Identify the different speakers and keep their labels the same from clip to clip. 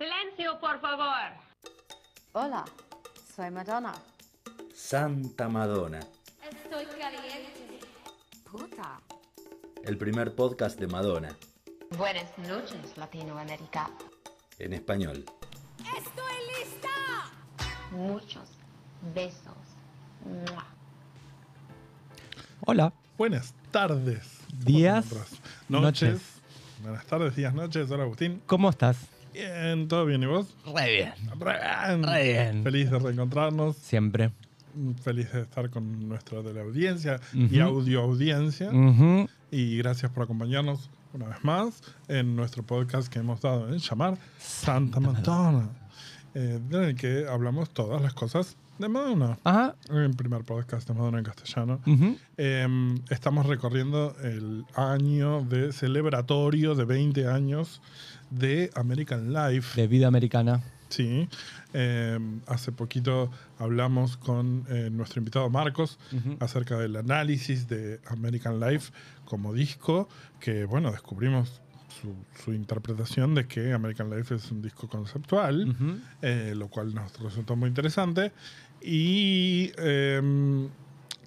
Speaker 1: Silencio, por favor.
Speaker 2: Hola, soy Madonna.
Speaker 3: Santa Madonna,
Speaker 1: Estoy caliente.
Speaker 2: Puta.
Speaker 3: el primer podcast de Madonna,
Speaker 1: Buenas noches, Latinoamérica.
Speaker 3: en español.
Speaker 1: Muchos besos. Mua.
Speaker 4: Hola.
Speaker 5: Buenas tardes. ¿Cómo
Speaker 4: Días,
Speaker 5: noches. Buenas tardes, días, noches. Hola, Agustín.
Speaker 4: ¿Cómo estás?
Speaker 5: Bien, ¿todo bien? ¿Y vos?
Speaker 4: Re bien.
Speaker 5: Re bien.
Speaker 4: Re bien.
Speaker 5: Feliz de reencontrarnos.
Speaker 4: Siempre.
Speaker 5: Feliz de estar con nuestra teleaudiencia y audio audiencia. Y gracias por acompañarnos una vez más en nuestro podcast que hemos dado en llamar Santa Madonna. Eh, en el que hablamos todas las cosas de Madonna.
Speaker 4: Ajá.
Speaker 5: El primer podcast de Madonna en castellano. Eh, estamos recorriendo el año de celebratorio de 20 años de American Life.
Speaker 4: De vida americana.
Speaker 5: Sí. Eh, hace poquito hablamos con eh, nuestro invitado Marcos acerca del análisis de American Life como disco, que bueno, descubrimos su, su interpretación de que American Life es un disco conceptual
Speaker 4: Ujú.
Speaker 5: eh, lo cual nos resultó muy interesante. Y eh,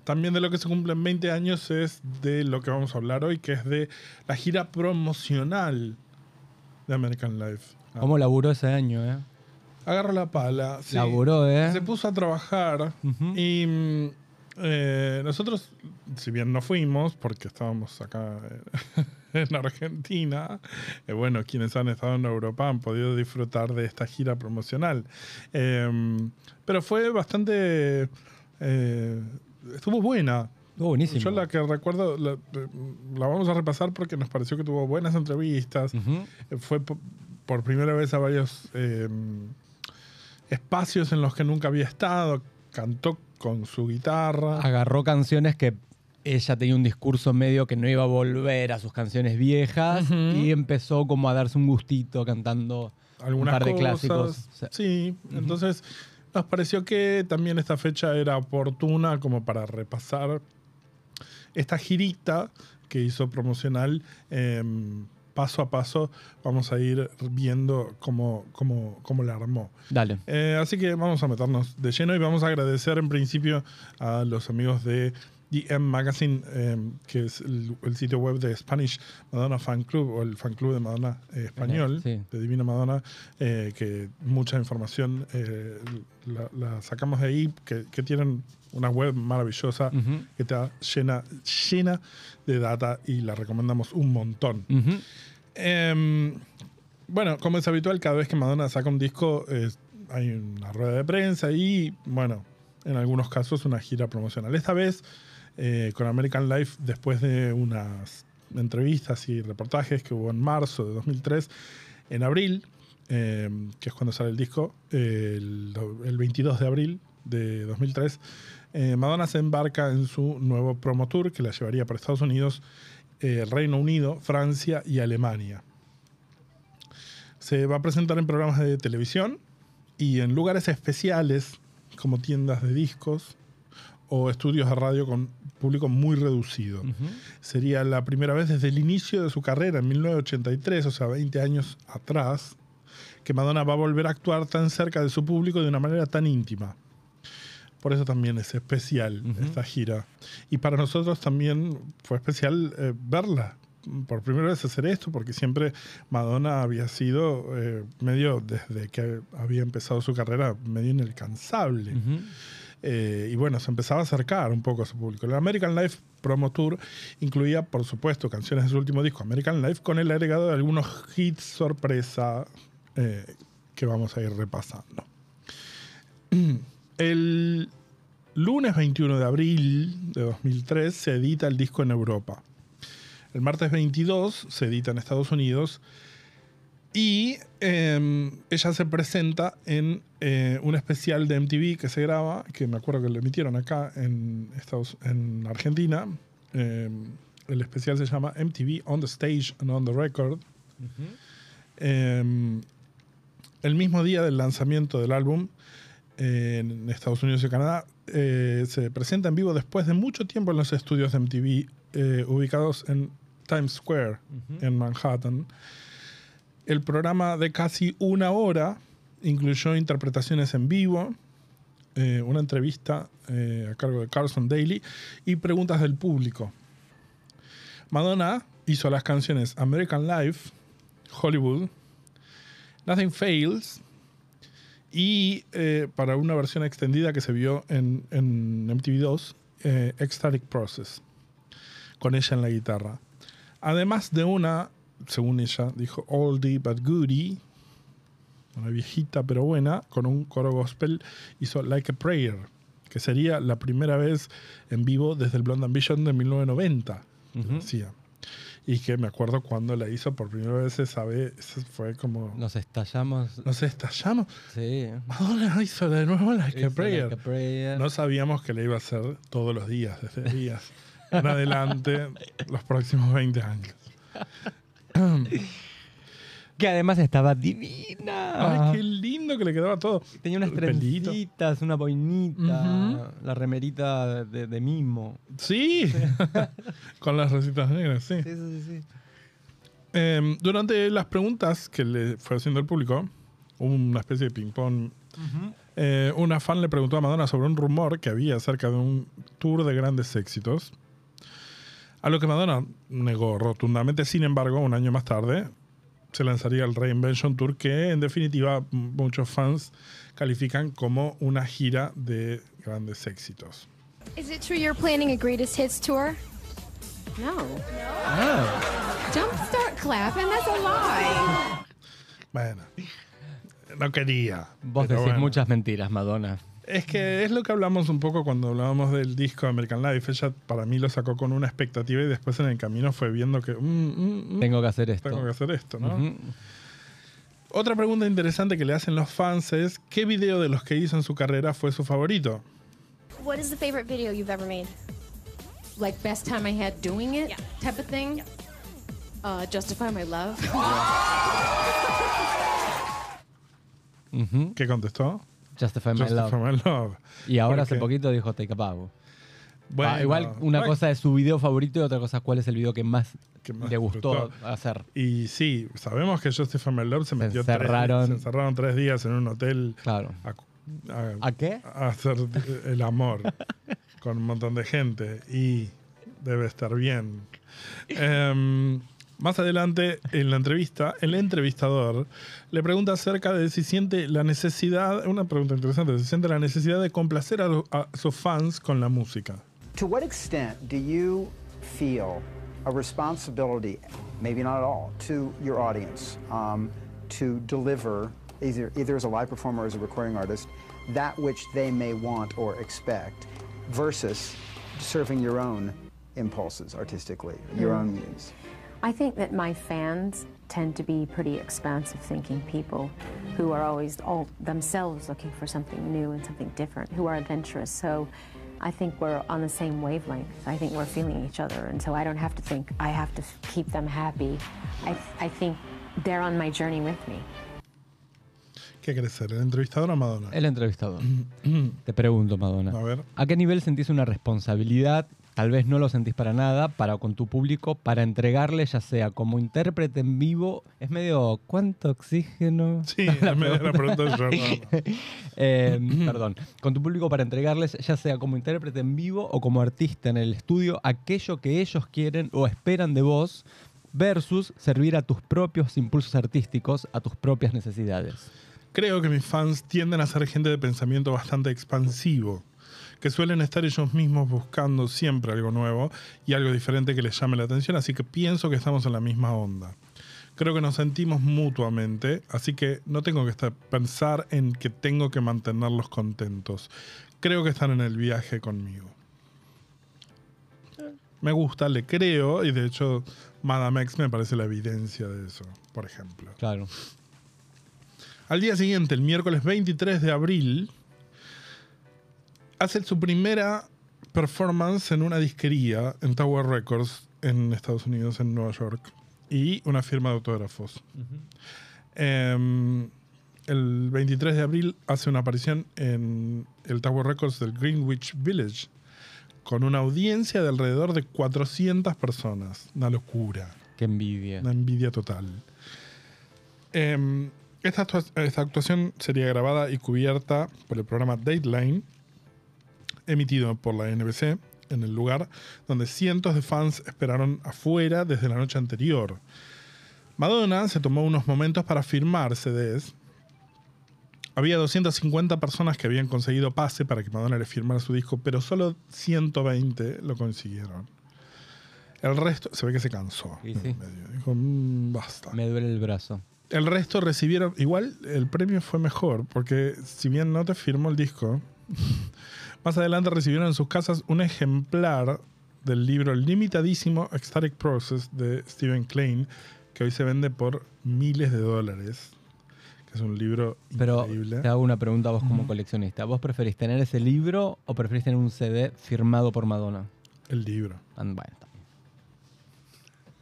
Speaker 5: también de lo que se cumplen 20 años es de lo que vamos a hablar hoy, que es de la gira promocional de American Life. Ah,
Speaker 4: ¿Cómo laburó ese año, eh?
Speaker 5: Agarra la pala. sí.
Speaker 4: Laburó, eh.
Speaker 5: Se puso a trabajar y mm, eh, nosotros, si bien no fuimos, porque estábamos acá eh, en Argentina, eh, bueno, quienes han estado en Europa han podido disfrutar de esta gira promocional. Eh, pero fue bastante... eh, estuvo buena.
Speaker 4: Estuvo buenísimo.
Speaker 5: Yo la que recuerdo, la, la vamos a repasar porque nos pareció que tuvo buenas entrevistas. Eh, Fue po- por primera vez a varios eh, espacios en los que nunca había estado. Cantó con su guitarra.
Speaker 4: Agarró canciones que ella tenía un discurso medio que no iba a volver a sus canciones viejas y empezó como a darse un gustito cantando
Speaker 5: algunas
Speaker 4: un par de
Speaker 5: cosas.
Speaker 4: clásicos.
Speaker 5: Sí, entonces nos pareció que también esta fecha era oportuna como para repasar esta girita que hizo promocional. em, paso a paso vamos a ir viendo cómo, cómo, cómo la armó.
Speaker 4: Dale.
Speaker 5: Eh, así que vamos a meternos de lleno y vamos a agradecer en principio a los amigos de DM Magazine, eh, que es el, el sitio web de Spanish Madonna Fan Club o el fan club de Madonna eh, español,
Speaker 4: Sí.
Speaker 5: de Divina Madonna, eh, que mucha información eh, la, la sacamos de ahí, que, que tienen una web maravillosa que está llena, llena de data y la recomendamos un montón. Em, bueno, como es habitual, cada vez que Madonna saca un disco hay una rueda de prensa y, bueno, en algunos casos una gira promocional. Esta vez eh, con American Life, después de unas entrevistas y reportajes que hubo en marzo de 2003, en abril, em, que es cuando sale el disco, el, el 22 de abril de 2003, eh, Madonna se embarca en su nuevo promo tour que la llevaría por Estados Unidos, eh, Reino Unido, Francia y Alemania. Se va a presentar en programas de televisión y en lugares especiales como tiendas de discos o estudios de radio con público muy reducido.
Speaker 4: Ujú.
Speaker 5: Sería la primera vez desde el inicio de su carrera, en 1983, o sea, 20 años atrás, que Madonna va a volver a actuar tan cerca de su público de una manera tan íntima. Por eso también es especial
Speaker 4: Ujú.
Speaker 5: esta gira. Y para nosotros también fue especial eh, verla. Por primera vez hacer esto, porque siempre Madonna había sido eh, medio, desde que había empezado su carrera, medio inalcanzable.
Speaker 4: Ujú.
Speaker 5: Eh, y bueno, se empezaba a acercar un poco a su público. El American Life Promo Tour incluía, por supuesto, canciones de su último disco, American Life, con el agregado de algunos hits sorpresa eh, que vamos a ir repasando. El lunes 21 de abril de 2003 se edita el disco en Europa. El martes 22 se edita en Estados Unidos y eh, ella se presenta en eh, un especial de MTV que se graba, que me acuerdo que lo emitieron acá en, Estados, en Argentina. Eh, el especial se llama MTV On the Stage and On the Record. Eh, el mismo día del lanzamiento del álbum en Estados Unidos y Canadá, eh, se presenta en vivo después de mucho tiempo en los estudios de MTV eh, ubicados en Times Square,
Speaker 4: Ujú.
Speaker 5: en Manhattan. El programa de casi una hora incluyó interpretaciones en vivo, eh, una entrevista eh, a cargo de Carson Daly y preguntas del público. Madonna hizo las canciones American Life, Hollywood, Nothing Fails y eh, para una versión extendida que se vio en, en MTV2, eh, Ecstatic Process, con ella en la guitarra. Además de una, según ella, dijo Oldie but Goodie, una viejita pero buena, con un coro gospel, hizo Like a Prayer, que sería la primera vez en vivo desde el Blonde Ambition de 1990.
Speaker 4: Ujú.
Speaker 5: decía. Y que me acuerdo cuando la hizo por primera vez esa vez, fue como...
Speaker 4: Nos estallamos.
Speaker 5: Nos estallamos.
Speaker 4: Sí.
Speaker 5: Madonna hizo de nuevo Like a Prayer.
Speaker 4: Like a Prayer.
Speaker 5: No sabíamos que le iba a hacer todos los días, desde días en adelante, los próximos 20 años.
Speaker 4: Que además estaba divina.
Speaker 5: Ay, qué lindo que le quedaba todo.
Speaker 4: Tenía unas trencitas, una boinita, la remerita de, de mimo.
Speaker 5: Sí, con las rositas negras, sí.
Speaker 4: Sí, sí, sí.
Speaker 5: Eh, durante las preguntas que le fue haciendo el público, hubo una especie de ping-pong. Eh, una fan le preguntó a Madonna sobre un rumor que había acerca de un tour de grandes éxitos. A lo que Madonna negó rotundamente, sin embargo, un año más tarde se lanzaría el Reinvention Tour, que en definitiva muchos fans califican como una gira de grandes éxitos.
Speaker 6: Is it true you're planning a greatest hits tour?
Speaker 2: No.
Speaker 6: Don't start clapping, that's a lie.
Speaker 5: Bueno, no quería.
Speaker 4: Vos decís
Speaker 5: bueno.
Speaker 4: muchas mentiras, Madonna.
Speaker 5: Es que es lo que hablamos un poco cuando hablábamos del disco American Life. Ella para mí lo sacó con una expectativa y después en el camino fue viendo que mm, mm, mm,
Speaker 4: Tengo que hacer esto.
Speaker 5: tengo que hacer esto, ¿no? Otra pregunta interesante que le hacen los fans es ¿qué video de los que hizo en su carrera fue su favorito?
Speaker 6: What is the favorite video you've ever made?
Speaker 7: like best time I had doing it
Speaker 6: Yeah.
Speaker 7: type of thing. Uh, justify my love.
Speaker 5: ¿Qué contestó?
Speaker 4: Justify My
Speaker 5: Just
Speaker 4: Love.
Speaker 5: my love.
Speaker 4: Y ahora hace poquito dijo Take a Bow.
Speaker 5: Bueno,
Speaker 4: Ah, igual una
Speaker 5: bueno,
Speaker 4: cosa es su video favorito y otra cosa es cuál es el video que más,
Speaker 5: Que más
Speaker 4: le gustó
Speaker 5: disfrutó.
Speaker 4: hacer.
Speaker 5: Y sí, sabemos que Justify My Love se
Speaker 4: Se
Speaker 5: metió
Speaker 4: encerraron.
Speaker 5: Tres, se encerraron tres días en un hotel
Speaker 4: Claro.
Speaker 5: a, a-
Speaker 4: ¿A qué?
Speaker 5: a hacer el amor con un montón de gente y debe estar bien. Em, más adelante en la entrevista, el entrevistador le pregunta acerca de si siente la necesidad, una pregunta interesante, si siente la necesidad de complacer a, sus fans con la música.
Speaker 8: To what extent do you feel a responsibility, maybe not at all, to your audience um, to deliver, either, either as a live performer or as a recording artist, that which they may want or expect, versus serving your own impulses artistically, your own muse?
Speaker 9: I think that my fans tend to be pretty expansive thinking people who are always all themselves looking for something new and something different, who are adventurous. So I think we're on the same wavelength. I think we're feeling each other. And so I don't have to think I have to keep them happy. I, I think they're on my journey with me.
Speaker 5: ¿Qué querés ser? ¿El entrevistador o Madonna?
Speaker 4: El entrevistador. Te pregunto, Madonna.
Speaker 5: A ver.
Speaker 4: ¿A qué nivel sentís una responsabilidad? Tal vez no lo sentís para nada, para con tu público, para entregarle, ya sea como intérprete en vivo. Es medio, ¿cuánto oxígeno?
Speaker 5: Sí, es medio la pregunta de Jordan.
Speaker 4: Eh, perdón. Con tu público para entregarles, ya sea como intérprete en vivo o como artista en el estudio, aquello que ellos quieren o esperan de vos, versus servir a tus propios impulsos artísticos, a tus propias necesidades.
Speaker 5: Creo que mis fans tienden a ser gente de pensamiento bastante expansivo, que suelen estar ellos mismos buscando siempre algo nuevo y algo diferente que les llame la atención, así que pienso que estamos en la misma onda. Creo que nos sentimos mutuamente, así que no tengo que estar, pensar en que tengo que mantenerlos contentos. Creo que están en el viaje conmigo. Me gusta, le creo, y de hecho Madame X me parece la evidencia de eso, por ejemplo.
Speaker 4: Claro.
Speaker 5: Al día siguiente, el miércoles 23 de abril, hace su primera performance en una disquería en Tower Records en Estados Unidos, en Nueva York, y una firma de autógrafos. Em, el 23 de abril hace una aparición en el Tower Records del Greenwich Village con una audiencia de alrededor de 400 personas. Una locura.
Speaker 4: Qué envidia.
Speaker 5: Una envidia total. Em, esta, esta actuación sería grabada y cubierta por el programa Dateline, emitido por la NBC, en el lugar donde cientos de fans esperaron afuera desde la noche anterior. Madonna se tomó unos momentos para firmar CDs. Había 250 personas que habían conseguido pase para que Madonna le firmara su disco, pero solo 120 lo consiguieron. El resto, se ve que se cansó.
Speaker 4: Sí.
Speaker 5: Dijo, "Mm, basta.
Speaker 4: Me duele el brazo.
Speaker 5: El resto recibieron. Igual el premio fue mejor, porque si bien no te firmó el disco, más adelante recibieron en sus casas un ejemplar del libro limitadísimo Ecstatic Process de Stephen Klein, que hoy se vende por miles de dólares. Que es un libro
Speaker 4: Pero
Speaker 5: increíble.
Speaker 4: te hago una pregunta a vos como coleccionista. ¿Vos preferís tener ese libro o preferís tener un CD firmado por Madonna?
Speaker 5: El libro.
Speaker 4: And, bien.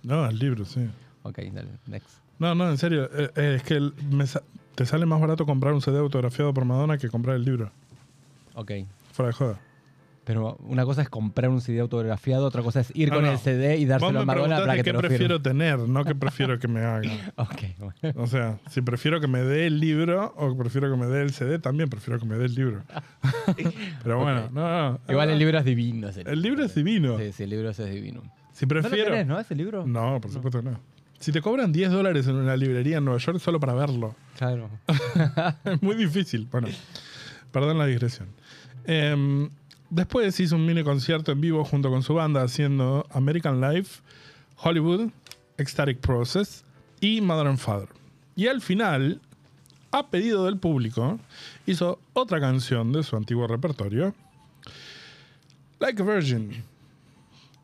Speaker 5: No, el libro, sí.
Speaker 4: Ok, dale, next.
Speaker 5: No, no, en serio. eh, eh, es que el- me sa- te sale más barato comprar un CD autografiado por Madonna que comprar el libro.
Speaker 4: Ok.
Speaker 5: Fuera de joda.
Speaker 4: Pero una cosa es comprar un CD autografiado, otra cosa es ir
Speaker 5: No,
Speaker 4: con
Speaker 5: no.
Speaker 4: el CD y dárselo a
Speaker 5: preguntaste
Speaker 4: para que te
Speaker 5: qué
Speaker 4: lo firme.
Speaker 5: prefiero tener, no que prefiero que me haga.
Speaker 4: Ok, bueno.
Speaker 5: O sea, si prefiero que me dé el libro o prefiero que me dé el CD, también prefiero que me dé el libro. Pero bueno, no, no.
Speaker 4: Igual el libro es divino. ese
Speaker 5: El libro es divino.
Speaker 4: Sí, sí, el libro es divino.
Speaker 5: Si
Speaker 4: ¿No lo
Speaker 5: prefiero.
Speaker 4: tenés, no, ese libro?
Speaker 5: No, por supuesto que no. Si te cobran 10 dólares en una librería en Nueva York solo para verlo,
Speaker 4: Claro.
Speaker 5: es muy difícil. Bueno, perdón la digresión. Em, después hizo un mini concierto en vivo junto con su banda haciendo American Life, Hollywood, Ecstatic Process y Mother and Father. Y al final, a pedido del público, hizo otra canción de su antiguo repertorio, Like a Virgin.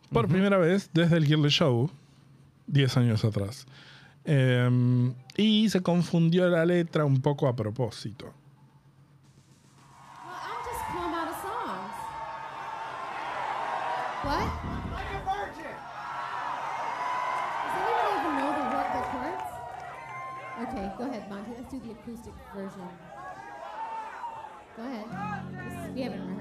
Speaker 5: Por primera vez desde el Gilde Show, 10 años atrás. Em, y se confundió la letra un poco a propósito.
Speaker 6: What? Does anyone even know the word the chords? Okay, go ahead, Monty. Let's do the acoustic version. Go ahead. We haven't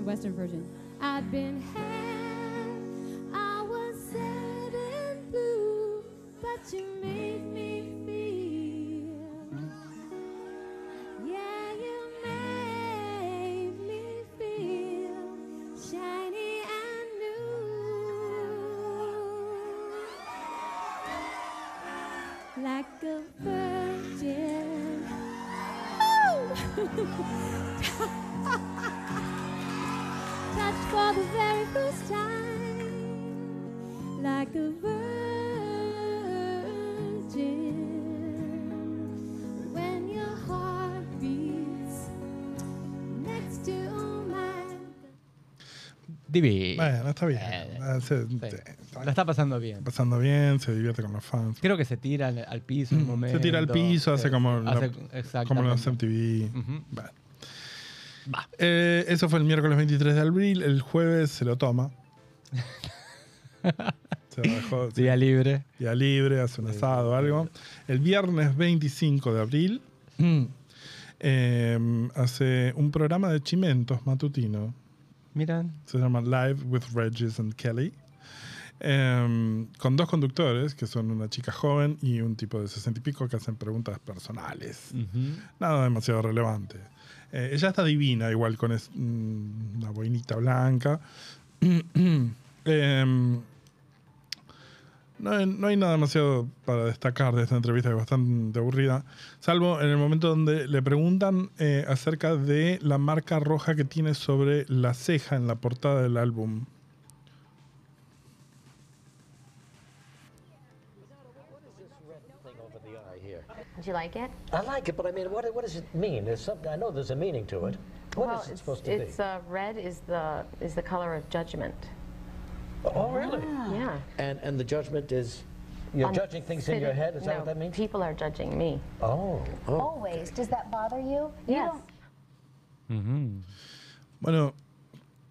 Speaker 6: western version. I'd been
Speaker 4: Divino.
Speaker 5: Bueno, está bien.
Speaker 4: Eh,
Speaker 5: Eh, se-
Speaker 4: sí.
Speaker 5: te- está
Speaker 4: pasando bien.
Speaker 5: pasando bien, se divierte con los fans.
Speaker 4: Creo que se tira al, al piso en un momento.
Speaker 5: Se tira al piso, hace como, la-
Speaker 4: Hace-
Speaker 5: como los. MTV. Bueno. Eh, eso fue el miércoles 23 de abril. El jueves se lo toma. se dejó
Speaker 4: Día libre.
Speaker 5: día libre, hace un asado o algo. El viernes 25 de abril eh, hace un programa de chimentos matutino.
Speaker 4: Miran.
Speaker 5: Se llama Live with Regis and Kelly. Em, con dos conductores, que son una chica joven y un tipo de sesenta y pico, que hacen preguntas personales. Nada demasiado relevante. Eh, ella está divina, igual con es- mm, una boinita blanca. Em, no, hay, no hay nada demasiado para destacar de esta entrevista, que es bastante aburrida, salvo en el momento donde le preguntan eh, acerca de la marca roja que tiene sobre la ceja en la portada del álbum.
Speaker 1: Did you like it?
Speaker 10: I like it, but I mean, what, what does it mean? There's something, I know there's a meaning to it. What is
Speaker 9: well,
Speaker 10: it
Speaker 9: it's,
Speaker 10: supposed to
Speaker 9: it's
Speaker 10: be?
Speaker 9: uh, red is the is the color of judgment.
Speaker 10: Oh, really?
Speaker 9: Yeah.
Speaker 10: And, and the judgment is, you're
Speaker 9: I'm
Speaker 10: judging things in your head? Is that
Speaker 9: no,
Speaker 10: what that means?
Speaker 9: People are judging me.
Speaker 10: Oh. oh.
Speaker 1: Always. Does that bother you? You
Speaker 9: Yes.
Speaker 1: don't
Speaker 4: Ujú.
Speaker 5: Bueno,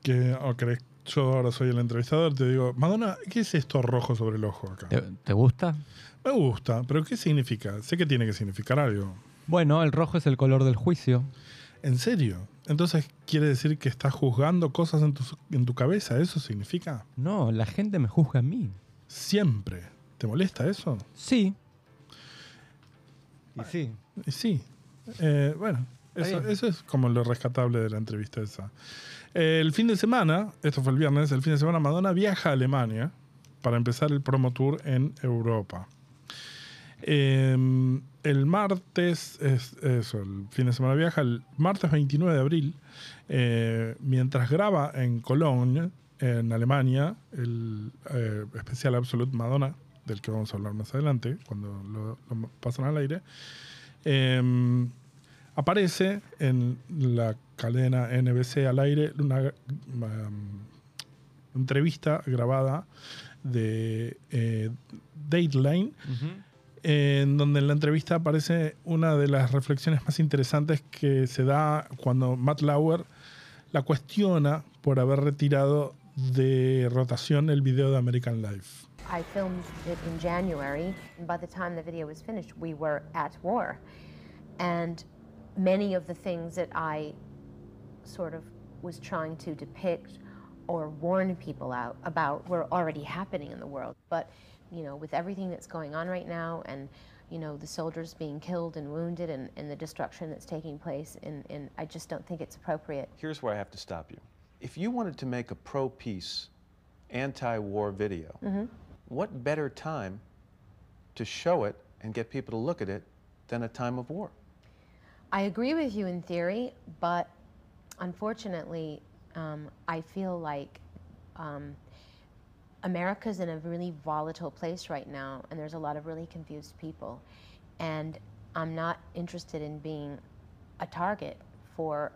Speaker 5: que oh, ¿querés? yo ahora soy el entrevistador, te digo, Madonna, ¿qué es esto rojo sobre el ojo acá?
Speaker 4: ¿Te, te gusta?
Speaker 5: Me gusta, pero ¿qué significa? Sé que tiene que significar algo.
Speaker 4: Bueno, el rojo es el color del juicio.
Speaker 5: ¿En serio? Entonces, ¿quiere decir que estás juzgando cosas en tu, en tu cabeza? ¿Eso significa?
Speaker 4: No, la gente me juzga a mí.
Speaker 5: Siempre. ¿Te molesta eso?
Speaker 4: Sí. Y sí.
Speaker 5: Y sí. Eh, bueno, eso es como lo rescatable de la entrevista esa. Eh, el fin de semana, esto fue el viernes, el fin de semana Madonna viaja a Alemania para empezar el promo tour en Europa. Eh, el martes, es el fin de semana viaja, el martes 29 de abril, eh, mientras graba en Cologne, en Alemania, el eh, especial Absolute Madonna, del que vamos a hablar más adelante, cuando lo, pasan al aire, eh, aparece en la cadena NBC al aire una um, entrevista grabada de eh, Dateline, en donde en la entrevista aparece una de las reflexiones más interesantes que se da cuando Matt Lauer la cuestiona por haber retirado de rotación el video de American Life.
Speaker 9: I filmed it in January, and by the time the video was finished, we were at war. And many of the things that I sort of was trying to depict or warn people out about were already happening in the world. But, you know, with everything that's going on right now and, you know, the soldiers being killed and wounded and, and the destruction that's taking place, and, and I just don't think it's appropriate.
Speaker 11: Here's where I have to stop you. If you wanted to make a pro peace, anti war video,
Speaker 9: Mhm.
Speaker 11: what better time to show it and get people to look at it than a time of war?
Speaker 9: I agree with you in theory, but unfortunately, um, I feel like um, America's in a really volatile place right now, and there's a lot of really confused people. And I'm not interested in being a target for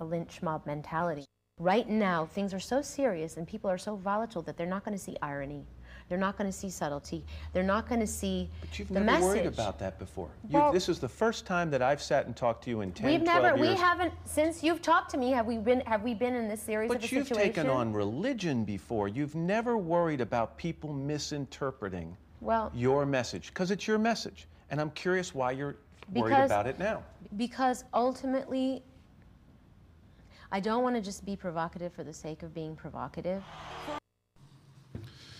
Speaker 9: a lynch mob mentality. Right now, things are so serious and people are so volatile that they're not going to see irony. They're not going to see subtlety. They're not going to see
Speaker 11: But you've
Speaker 9: the
Speaker 11: never
Speaker 9: message.
Speaker 11: worried about that before. You,
Speaker 9: Well-
Speaker 11: this is the first time that I've sat and talked to you in 10,
Speaker 9: We've never,
Speaker 11: years.
Speaker 9: we haven't, since you've talked to me, have we been, have we been in this series of a
Speaker 11: But you've taken on religion before. You've never worried about people misinterpreting
Speaker 9: Well,
Speaker 11: your message because it's your message. And I'm curious why you're worried
Speaker 9: Because-
Speaker 11: about it now.
Speaker 9: because ultimately, I don't want to just be provocative for the sake of being provocative.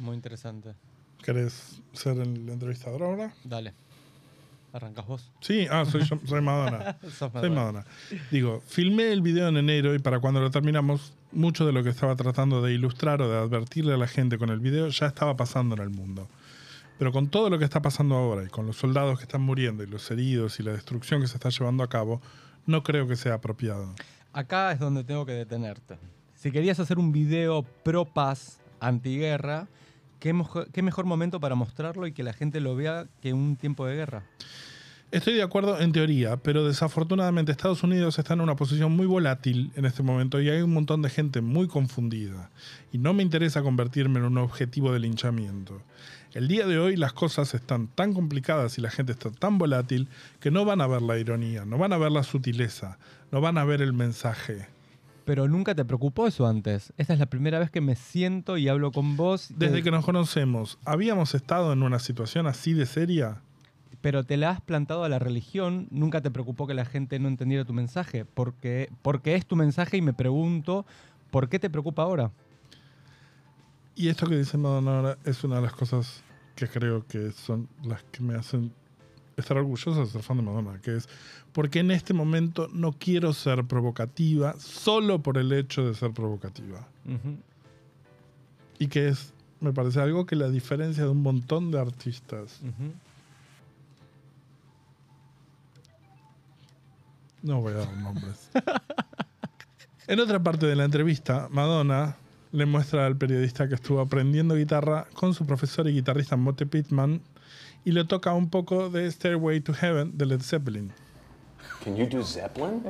Speaker 4: Muy interesante.
Speaker 5: ¿Querés ser el entrevistador ahora?
Speaker 4: Dale. ¿Arrancas vos?
Speaker 5: Sí, ah, soy, yo- soy Madonna. Soy
Speaker 4: Madonna.
Speaker 5: Madonna. Digo, filmé el video en enero y para cuando lo terminamos, mucho de lo que estaba tratando de ilustrar o de advertirle a la gente con el video ya estaba pasando en el mundo. Pero con todo lo que está pasando ahora y con los soldados que están muriendo y los heridos y la destrucción que se está llevando a cabo, no creo que sea apropiado.
Speaker 4: Acá es donde tengo que detenerte. Si querías hacer un video pro paz, antiguerra, ¿qué, mejor momento para mostrarlo y que la gente lo vea que un tiempo de guerra?
Speaker 5: Estoy de acuerdo en teoría, pero desafortunadamente Estados Unidos está en una posición muy volátil en este momento y hay un montón de gente muy confundida. Y no me interesa convertirme en un objetivo de linchamiento. El día de hoy las cosas están tan complicadas y la gente está tan volátil que no van a ver la ironía, no van a ver la sutileza, no van a ver el mensaje.
Speaker 4: Pero nunca te preocupó eso antes. Esta es la primera vez que me siento y hablo con vos.
Speaker 5: Desde
Speaker 4: eh,
Speaker 5: que nos conocemos, ¿habíamos estado en una situación así de seria?
Speaker 4: Pero te la has plantado a la religión, nunca te preocupó que la gente no entendiera tu mensaje, porque, porque es tu mensaje y me pregunto, ¿por qué te preocupa ahora?
Speaker 5: Y esto que dice Madonna ahora es una de las cosas que creo que son las que me hacen estar orgulloso de ser fan de Madonna, que es porque en este momento no quiero ser provocativa solo por el hecho de ser provocativa. Y que es, me parece algo que la diferencia de un montón de artistas. No voy a dar nombres. en otra parte de la entrevista, Madonna le muestra al periodista que estuvo aprendiendo guitarra con su profesor y guitarrista Mote Pittman y le toca un poco de Stairway to Heaven de Led Zeppelin.
Speaker 11: Can you do Zeppelin?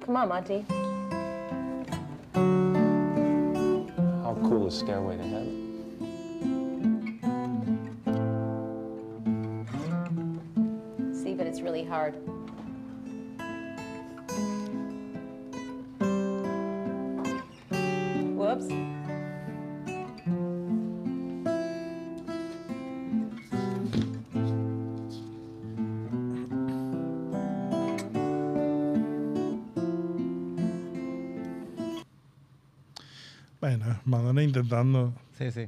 Speaker 9: Come on, Monty.
Speaker 11: How cool is Stairway to Heaven?
Speaker 9: See, but it's really hard.
Speaker 5: Madonna intentando.
Speaker 4: Sí, sí.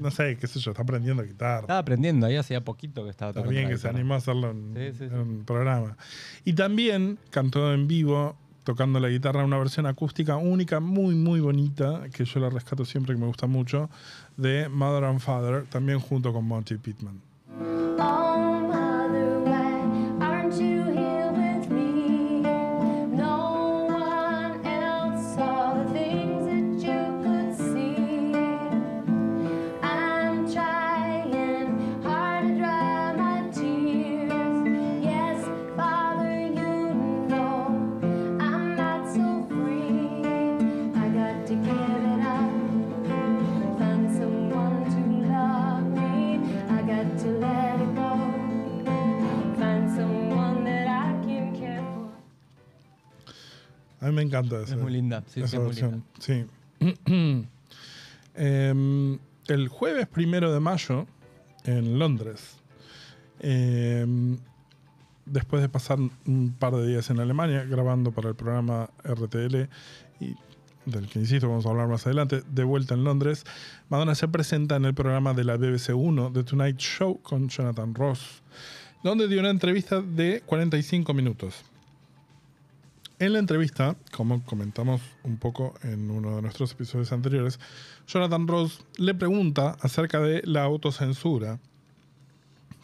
Speaker 5: No sé, qué sé yo, está aprendiendo guitarra.
Speaker 4: Estaba aprendiendo, ahí hacía poquito que estaba
Speaker 5: Está
Speaker 4: tocando
Speaker 5: bien
Speaker 4: la
Speaker 5: que se animó a hacerlo en,
Speaker 4: Sí, sí, sí.
Speaker 5: en un programa. Y también cantó en vivo, tocando la guitarra, una versión acústica única, muy, muy bonita, que yo la rescato siempre, que me gusta mucho, de Mother and Father, también junto con Monty Pittman. Esa,
Speaker 4: Es muy linda, sí, es muy
Speaker 5: versión. Sí. Em, el jueves primero de mayo, en Londres, em, después de pasar un par de días en Alemania grabando para el programa RTL, y del que insisto, vamos a hablar más adelante, de vuelta en Londres, Madonna se presenta en el programa de la BBC 1, The Tonight Show, con Jonathan Ross, donde dio una entrevista de 45 minutos. En la entrevista, como comentamos un poco en uno de nuestros episodios anteriores, Jonathan Ross le pregunta acerca de la autocensura,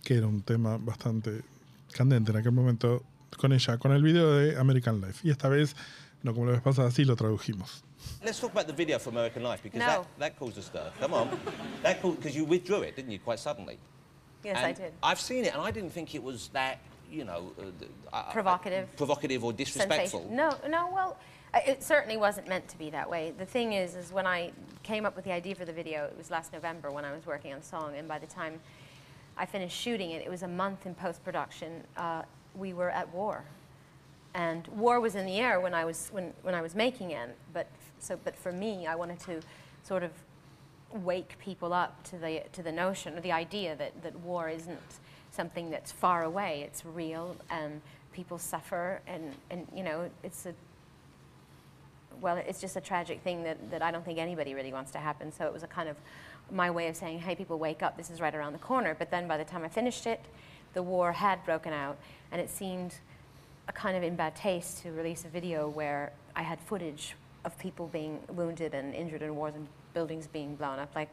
Speaker 5: que era un tema bastante candente en aquel momento con ella, con el video de American Life. Y esta vez, no como la vez pasada, sí lo tradujimos.
Speaker 12: Let's talk about the video for American Life because
Speaker 9: No.
Speaker 12: that, that caused a stir. Come on. that because you withdrew it, didn't you, quite suddenly?
Speaker 9: Yes, I
Speaker 12: And
Speaker 9: did.
Speaker 12: I've seen it and I didn't think it was that, you know, uh, I- I-
Speaker 9: Provocative.
Speaker 12: provocative or disrespectful.
Speaker 9: Sensation. No, no. Well, uh, it certainly wasn't meant to be that way. The thing is, is when I came up with the idea for the video, it was last November when I was working on the song, and by the time I finished shooting it, it was a month in post production. Uh, we were at war, and war was in the air when I was when, when I was making it. But so, but for me, I wanted to sort of wake people up to the to the notion or the idea that, that war isn't something that's far away. It's real, and people suffer, and, and you know, it's a well, it's just a tragic thing that, that I don't think anybody really wants to happen. So it was a kind of my way of saying, hey, people, wake up. This is right around the corner. But then by the time I finished it, the war had broken out, and it seemed a kind of in bad taste to release a video where I had footage of people being wounded and injured in wars and buildings being blown up. Like,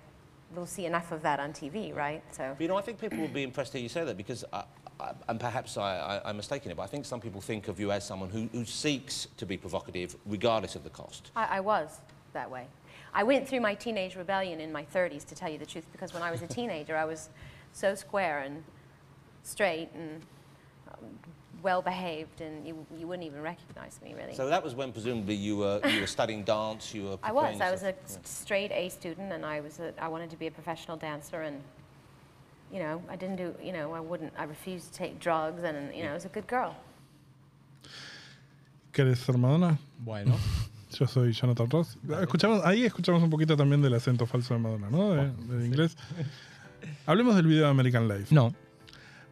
Speaker 9: we'll see enough of that on TV, right? So.
Speaker 12: But, you know, I think people will be impressed to hear you say that because, I, I, and perhaps I, I'm mistaken it, but I think some people think of you as someone who, who seeks to be provocative regardless of the cost.
Speaker 9: I, I was that way. I went through my teenage rebellion in my 30s, to tell you the truth, because when I was a teenager, I was so square and straight and um, well behaved, and you, you wouldn't even recognize me, really.
Speaker 12: So that was when presumably you were, you were studying dance, you were
Speaker 9: I was.
Speaker 12: preparing
Speaker 9: I was a
Speaker 12: yourself-
Speaker 9: s- straight A student, and I was. A, I wanted to be a professional dancer, and you know, I didn't do. You know, I wouldn't. I refused to take drugs, and you know, I was a good girl.
Speaker 5: ¿Querés ser Madonna?
Speaker 4: Bueno.
Speaker 5: Yo soy Jonathan Ross. Escuchamos, ahí escuchamos un poquito también del acento falso de Madonna, ¿no? De- oh, del inglés. Hablemos del video de American Life.
Speaker 4: No.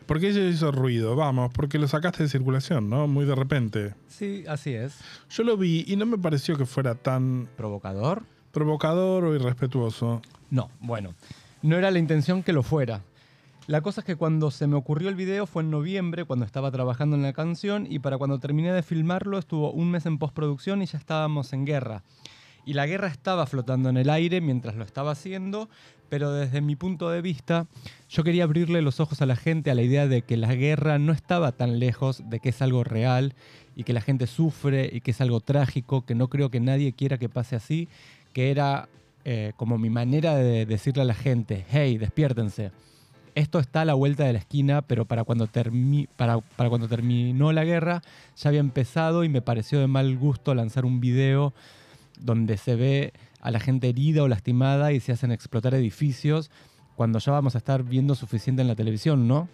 Speaker 5: ¿Por qué hizo ruido? Vamos, porque lo sacaste de circulación, ¿no? Muy de repente.
Speaker 4: Sí, así es.
Speaker 5: Yo lo vi y no me pareció que fuera tan
Speaker 4: ¿Provocador?
Speaker 5: provocador o irrespetuoso.
Speaker 4: No, bueno. No era la intención que lo fuera. La cosa es que cuando se me ocurrió el video fue en noviembre, cuando estaba trabajando en la canción, y para cuando terminé de filmarlo estuvo un mes en postproducción y ya estábamos en guerra. Y la guerra estaba flotando en el aire mientras lo estaba haciendo, pero desde mi punto de vista, yo quería abrirle los ojos a la gente a la idea de que la guerra no estaba tan lejos, de que es algo real y que la gente sufre y que es algo trágico, que no creo que nadie quiera que pase así, que era eh, como mi manera de decirle a la gente, hey, despiértense. Esto está a la vuelta de la esquina, pero cuando, para cuando terminó la guerra ya había empezado y me pareció de mal gusto lanzar un video donde se ve a la gente herida o lastimada y se hacen explotar edificios cuando ya vamos a estar viendo suficiente en la televisión, ¿no?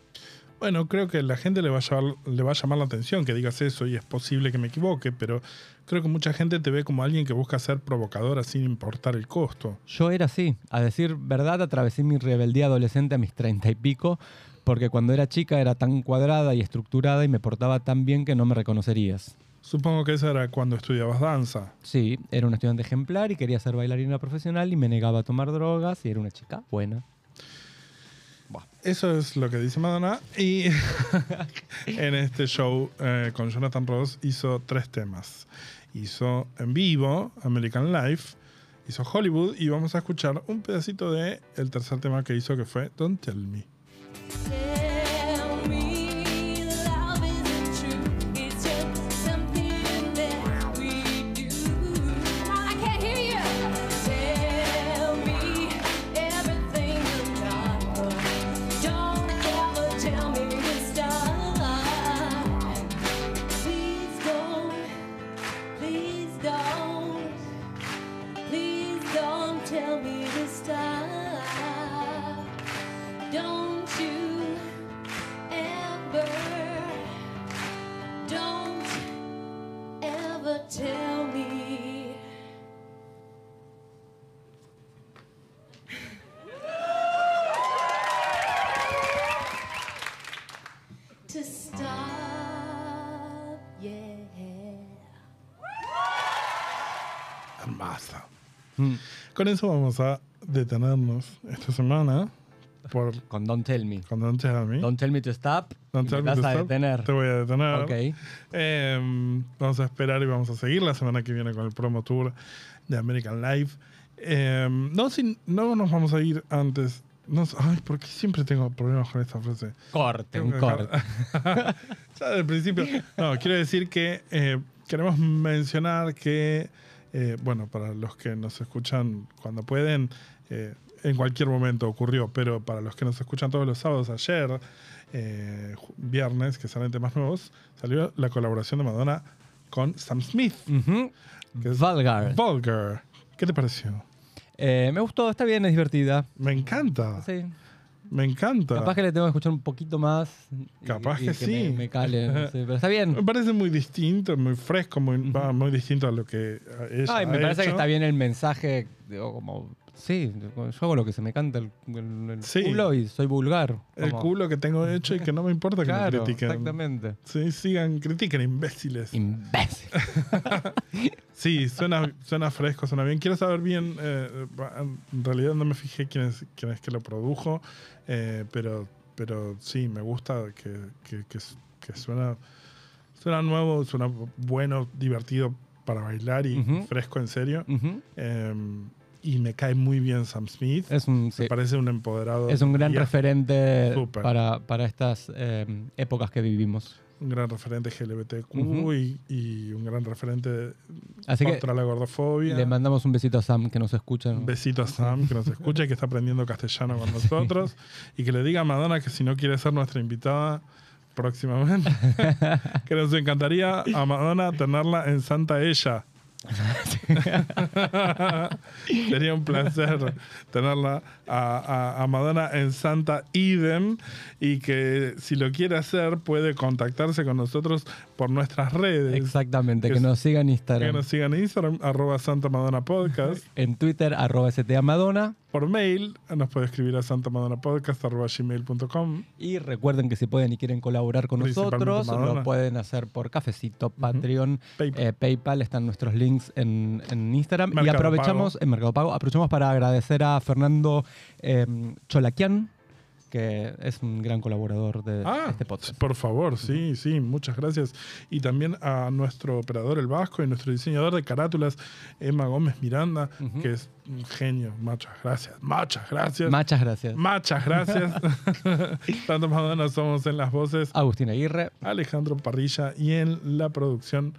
Speaker 5: Bueno, creo que la gente le va, a llamar, le va a llamar la atención que digas eso y es posible que me equivoque, pero creo que mucha gente te ve como alguien que busca ser provocadora sin importar el costo.
Speaker 4: Yo era así. A decir verdad, atravesé mi rebeldía adolescente a mis treinta y pico, porque cuando era chica era tan cuadrada y estructurada y me portaba tan bien que no me reconocerías.
Speaker 5: Supongo que eso era cuando estudiabas danza.
Speaker 4: Sí, era una estudiante ejemplar y quería ser bailarina profesional y me negaba a tomar drogas y era una chica buena.
Speaker 5: Eso es lo que dice Madonna. Y en este show eh, con Jonathan Ross hizo tres temas. Hizo en vivo American Life, hizo Hollywood y vamos a escuchar un pedacito de el tercer tema que hizo que fue Don't Tell Me.
Speaker 4: Mm.
Speaker 5: Con eso vamos a detenernos esta semana por
Speaker 4: Con Don't Tell Me.
Speaker 5: con Don't Tell Me.
Speaker 4: Don't Tell Me to Stop.
Speaker 5: Don't Tell
Speaker 4: me vas
Speaker 5: to
Speaker 4: a
Speaker 5: Stop.
Speaker 4: detener.
Speaker 5: Te voy a detener.
Speaker 4: Ok.
Speaker 5: Eh, vamos a esperar y vamos a seguir la semana que viene con el promo tour de American Life. Eh, no, sin, no nos vamos a ir antes. No, ay, ¿por qué siempre tengo problemas con esta frase? Que dejar-
Speaker 4: corten.
Speaker 5: ya desde el principio. No, quiero decir que eh, queremos mencionar que, eh, bueno, para los que nos escuchan cuando pueden, eh, en cualquier momento ocurrió, pero para los que nos escuchan todos los sábados, ayer, eh, viernes, que salen temas nuevos, salió la colaboración de Madonna con Sam Smith, que es
Speaker 4: Vulgar.
Speaker 5: Vulgar. ¿Qué te pareció?
Speaker 4: Me gustó, está bien, es divertida.
Speaker 5: Me encanta.
Speaker 4: Sí.
Speaker 5: Me encanta.
Speaker 4: Capaz que le tengo que escuchar un poquito más. y-
Speaker 5: Capaz
Speaker 4: y
Speaker 5: que sí.
Speaker 4: Me, me cale. sí, pero está
Speaker 5: Me
Speaker 4: bien.
Speaker 5: parece muy distinto, muy fresco, muy, va, muy distinto a lo que ella
Speaker 4: Ay, me
Speaker 5: ha
Speaker 4: parece que está bien el mensaje. digo, como, sí, yo hago lo que se me canta el, el- el
Speaker 5: Sí.
Speaker 4: culo y soy vulgar.
Speaker 5: El culo que tengo hecho y que no me importa que
Speaker 4: Claro,
Speaker 5: me critiquen.
Speaker 4: exactamente.
Speaker 5: Sí, sigan, critiquen, imbéciles.
Speaker 4: Imbécil.
Speaker 5: Sí, suena, suena fresco, suena bien. Quiero saber bien, eh, en realidad no me fijé quién es, quién es que lo produjo, eh, pero, pero sí, me gusta que, que, que, que suena, suena nuevo, suena bueno, divertido para bailar y fresco en serio. Eh, y me cae muy bien Sam Smith.
Speaker 4: Es un,
Speaker 5: Me
Speaker 4: sí,
Speaker 5: parece un empoderado.
Speaker 4: es un gran referente para, para estas eh, épocas que vivimos.
Speaker 5: Un gran referente LGBTQ
Speaker 4: Ujú.
Speaker 5: y, y un gran referente
Speaker 4: Así que
Speaker 5: contra la gordofobia.
Speaker 4: le mandamos un besito a Sam que nos escucha.
Speaker 5: Un besito a Sam que nos escucha y que está aprendiendo castellano con nosotros. Y que le diga a Madonna que si no quiere ser nuestra invitada próximamente, que nos encantaría a Madonna tenerla en Santa Ella. Sería un placer tenerla a, Madonna en Santa Idem y que si lo quiere hacer puede contactarse con nosotros por nuestras redes.
Speaker 4: Exactamente,
Speaker 5: Que
Speaker 4: que nos sigan en
Speaker 5: Que
Speaker 4: Instagram.
Speaker 5: nos sigan en Instagram, arroba Santa Madonna Podcast.
Speaker 4: En Twitter, arroba STA Madonna.
Speaker 5: Por mail nos puede escribir a santamadonapodcast.gmail.com
Speaker 4: Y recuerden que si pueden y quieren colaborar con nosotros,
Speaker 5: Madonna.
Speaker 4: lo pueden hacer por Cafecito, Patreon,
Speaker 5: PayPal.
Speaker 4: eh, PayPal. Están nuestros links en, en Instagram. y aprovechamos,
Speaker 5: Pago.
Speaker 4: en Mercado Pago, aprovechamos para agradecer a Fernando eh, Cholaquian, que es un gran colaborador de
Speaker 5: Ah,
Speaker 4: este podcast.
Speaker 5: por favor, sí, sí, muchas gracias. Y también a nuestro operador El Vasco y nuestro diseñador de carátulas, Emma Gómez Miranda, que es un genio. Muchas gracias, muchas gracias.
Speaker 4: Muchas gracias.
Speaker 5: Muchas gracias. Tanto Madonna somos en las voces
Speaker 4: Agustín Aguirre.
Speaker 5: Alejandro Parrilla y en la producción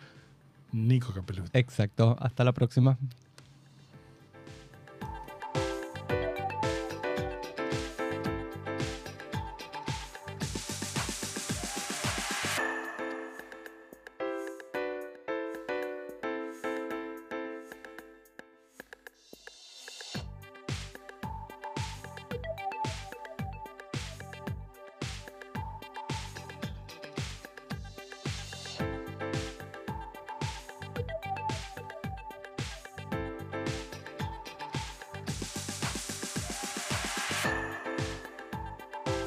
Speaker 5: Nico Capelut.
Speaker 4: Exacto. Hasta la próxima.